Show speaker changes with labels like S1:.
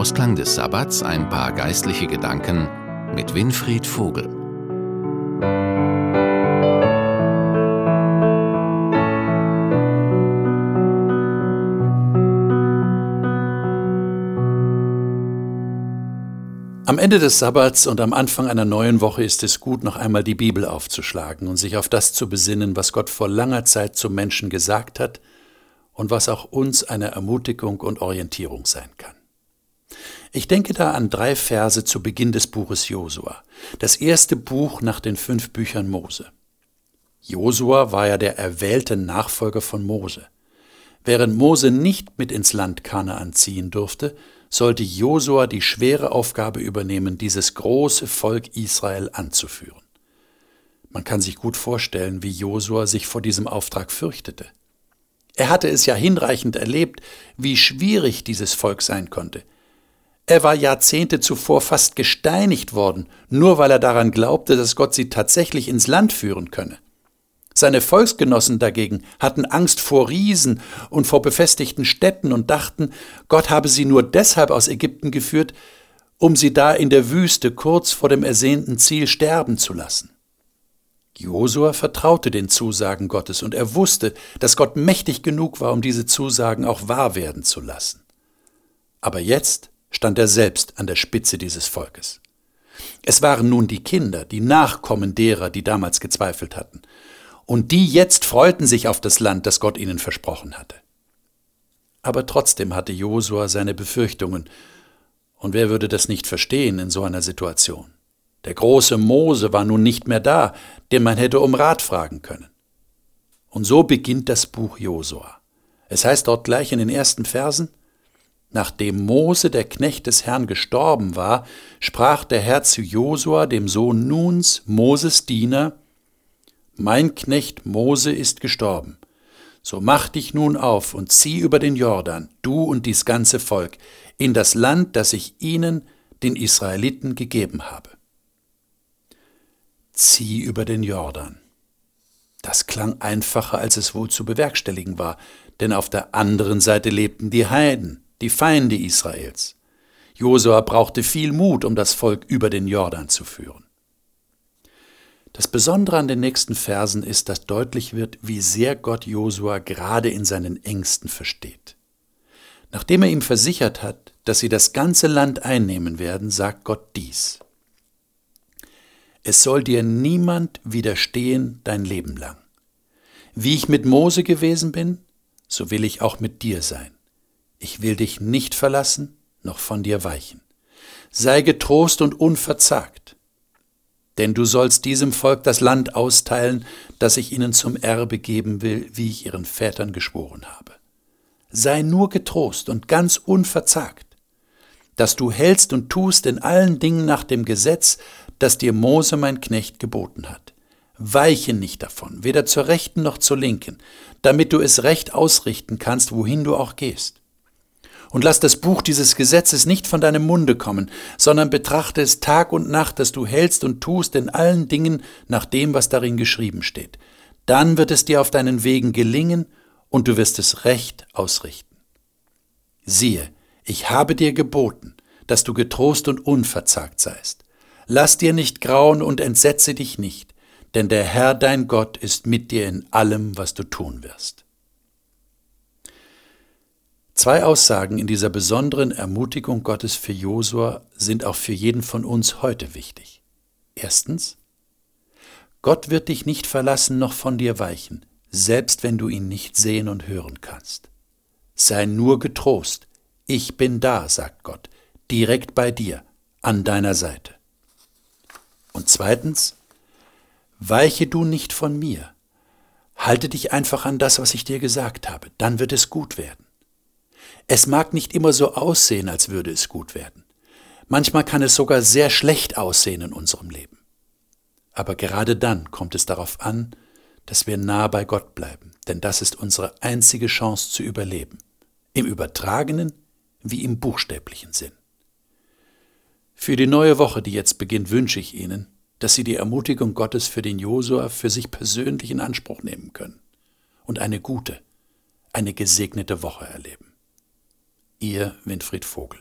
S1: Ausklang des Sabbats ein paar geistliche Gedanken mit Winfried Vogel.
S2: Am Ende des Sabbats und am Anfang einer neuen Woche ist es gut, noch einmal die Bibel aufzuschlagen und sich auf das zu besinnen, was Gott vor langer Zeit zum Menschen gesagt hat und was auch uns eine Ermutigung und Orientierung sein kann. Ich denke da an drei Verse zu Beginn des Buches Josua, das erste Buch nach den fünf Büchern Mose. Josua war ja der erwählte Nachfolger von Mose. Während Mose nicht mit ins Land Kanaan ziehen durfte, sollte Josua die schwere Aufgabe übernehmen, dieses große Volk Israel anzuführen. Man kann sich gut vorstellen, wie Josua sich vor diesem Auftrag fürchtete. Er hatte es ja hinreichend erlebt, wie schwierig dieses Volk sein konnte, er war Jahrzehnte zuvor fast gesteinigt worden, nur weil er daran glaubte, dass Gott sie tatsächlich ins Land führen könne. Seine Volksgenossen dagegen hatten Angst vor Riesen und vor befestigten Städten und dachten, Gott habe sie nur deshalb aus Ägypten geführt, um sie da in der Wüste kurz vor dem ersehnten Ziel sterben zu lassen. Josua vertraute den Zusagen Gottes und er wusste, dass Gott mächtig genug war, um diese Zusagen auch wahr werden zu lassen. Aber jetzt stand er selbst an der Spitze dieses Volkes. Es waren nun die Kinder, die Nachkommen derer, die damals gezweifelt hatten, und die jetzt freuten sich auf das Land, das Gott ihnen versprochen hatte. Aber trotzdem hatte Josua seine Befürchtungen, und wer würde das nicht verstehen in so einer Situation? Der große Mose war nun nicht mehr da, den man hätte um Rat fragen können. Und so beginnt das Buch Josua. Es heißt dort gleich in den ersten Versen, Nachdem Mose, der Knecht des Herrn, gestorben war, sprach der Herr zu Josua, dem Sohn Nuns, Moses Diener, Mein Knecht Mose ist gestorben. So mach dich nun auf und zieh über den Jordan, du und dies ganze Volk, in das Land, das ich ihnen, den Israeliten, gegeben habe. Zieh über den Jordan. Das klang einfacher, als es wohl zu bewerkstelligen war, denn auf der anderen Seite lebten die Heiden die Feinde Israels. Josua brauchte viel Mut, um das Volk über den Jordan zu führen. Das Besondere an den nächsten Versen ist, dass deutlich wird, wie sehr Gott Josua gerade in seinen Ängsten versteht. Nachdem er ihm versichert hat, dass sie das ganze Land einnehmen werden, sagt Gott dies. Es soll dir niemand widerstehen dein Leben lang. Wie ich mit Mose gewesen bin, so will ich auch mit dir sein. Ich will dich nicht verlassen, noch von dir weichen. Sei getrost und unverzagt, denn du sollst diesem Volk das Land austeilen, das ich ihnen zum Erbe geben will, wie ich ihren Vätern geschworen habe. Sei nur getrost und ganz unverzagt, dass du hältst und tust in allen Dingen nach dem Gesetz, das dir Mose mein Knecht geboten hat. Weiche nicht davon, weder zur rechten noch zur linken, damit du es recht ausrichten kannst, wohin du auch gehst. Und lass das Buch dieses Gesetzes nicht von deinem Munde kommen, sondern betrachte es Tag und Nacht, dass du hältst und tust in allen Dingen nach dem, was darin geschrieben steht. Dann wird es dir auf deinen Wegen gelingen und du wirst es recht ausrichten. Siehe, ich habe dir geboten, dass du getrost und unverzagt seist. Lass dir nicht grauen und entsetze dich nicht, denn der Herr dein Gott ist mit dir in allem, was du tun wirst. Zwei Aussagen in dieser besonderen Ermutigung Gottes für Josua sind auch für jeden von uns heute wichtig. Erstens, Gott wird dich nicht verlassen noch von dir weichen, selbst wenn du ihn nicht sehen und hören kannst. Sei nur getrost, ich bin da, sagt Gott, direkt bei dir, an deiner Seite. Und zweitens, weiche du nicht von mir. Halte dich einfach an das, was ich dir gesagt habe, dann wird es gut werden. Es mag nicht immer so aussehen, als würde es gut werden. Manchmal kann es sogar sehr schlecht aussehen in unserem Leben. Aber gerade dann kommt es darauf an, dass wir nah bei Gott bleiben, denn das ist unsere einzige Chance zu überleben, im übertragenen wie im buchstäblichen Sinn. Für die neue Woche, die jetzt beginnt, wünsche ich Ihnen, dass Sie die Ermutigung Gottes für den Josua für sich persönlich in Anspruch nehmen können und eine gute, eine gesegnete Woche erleben. Ihr Winfried Vogel.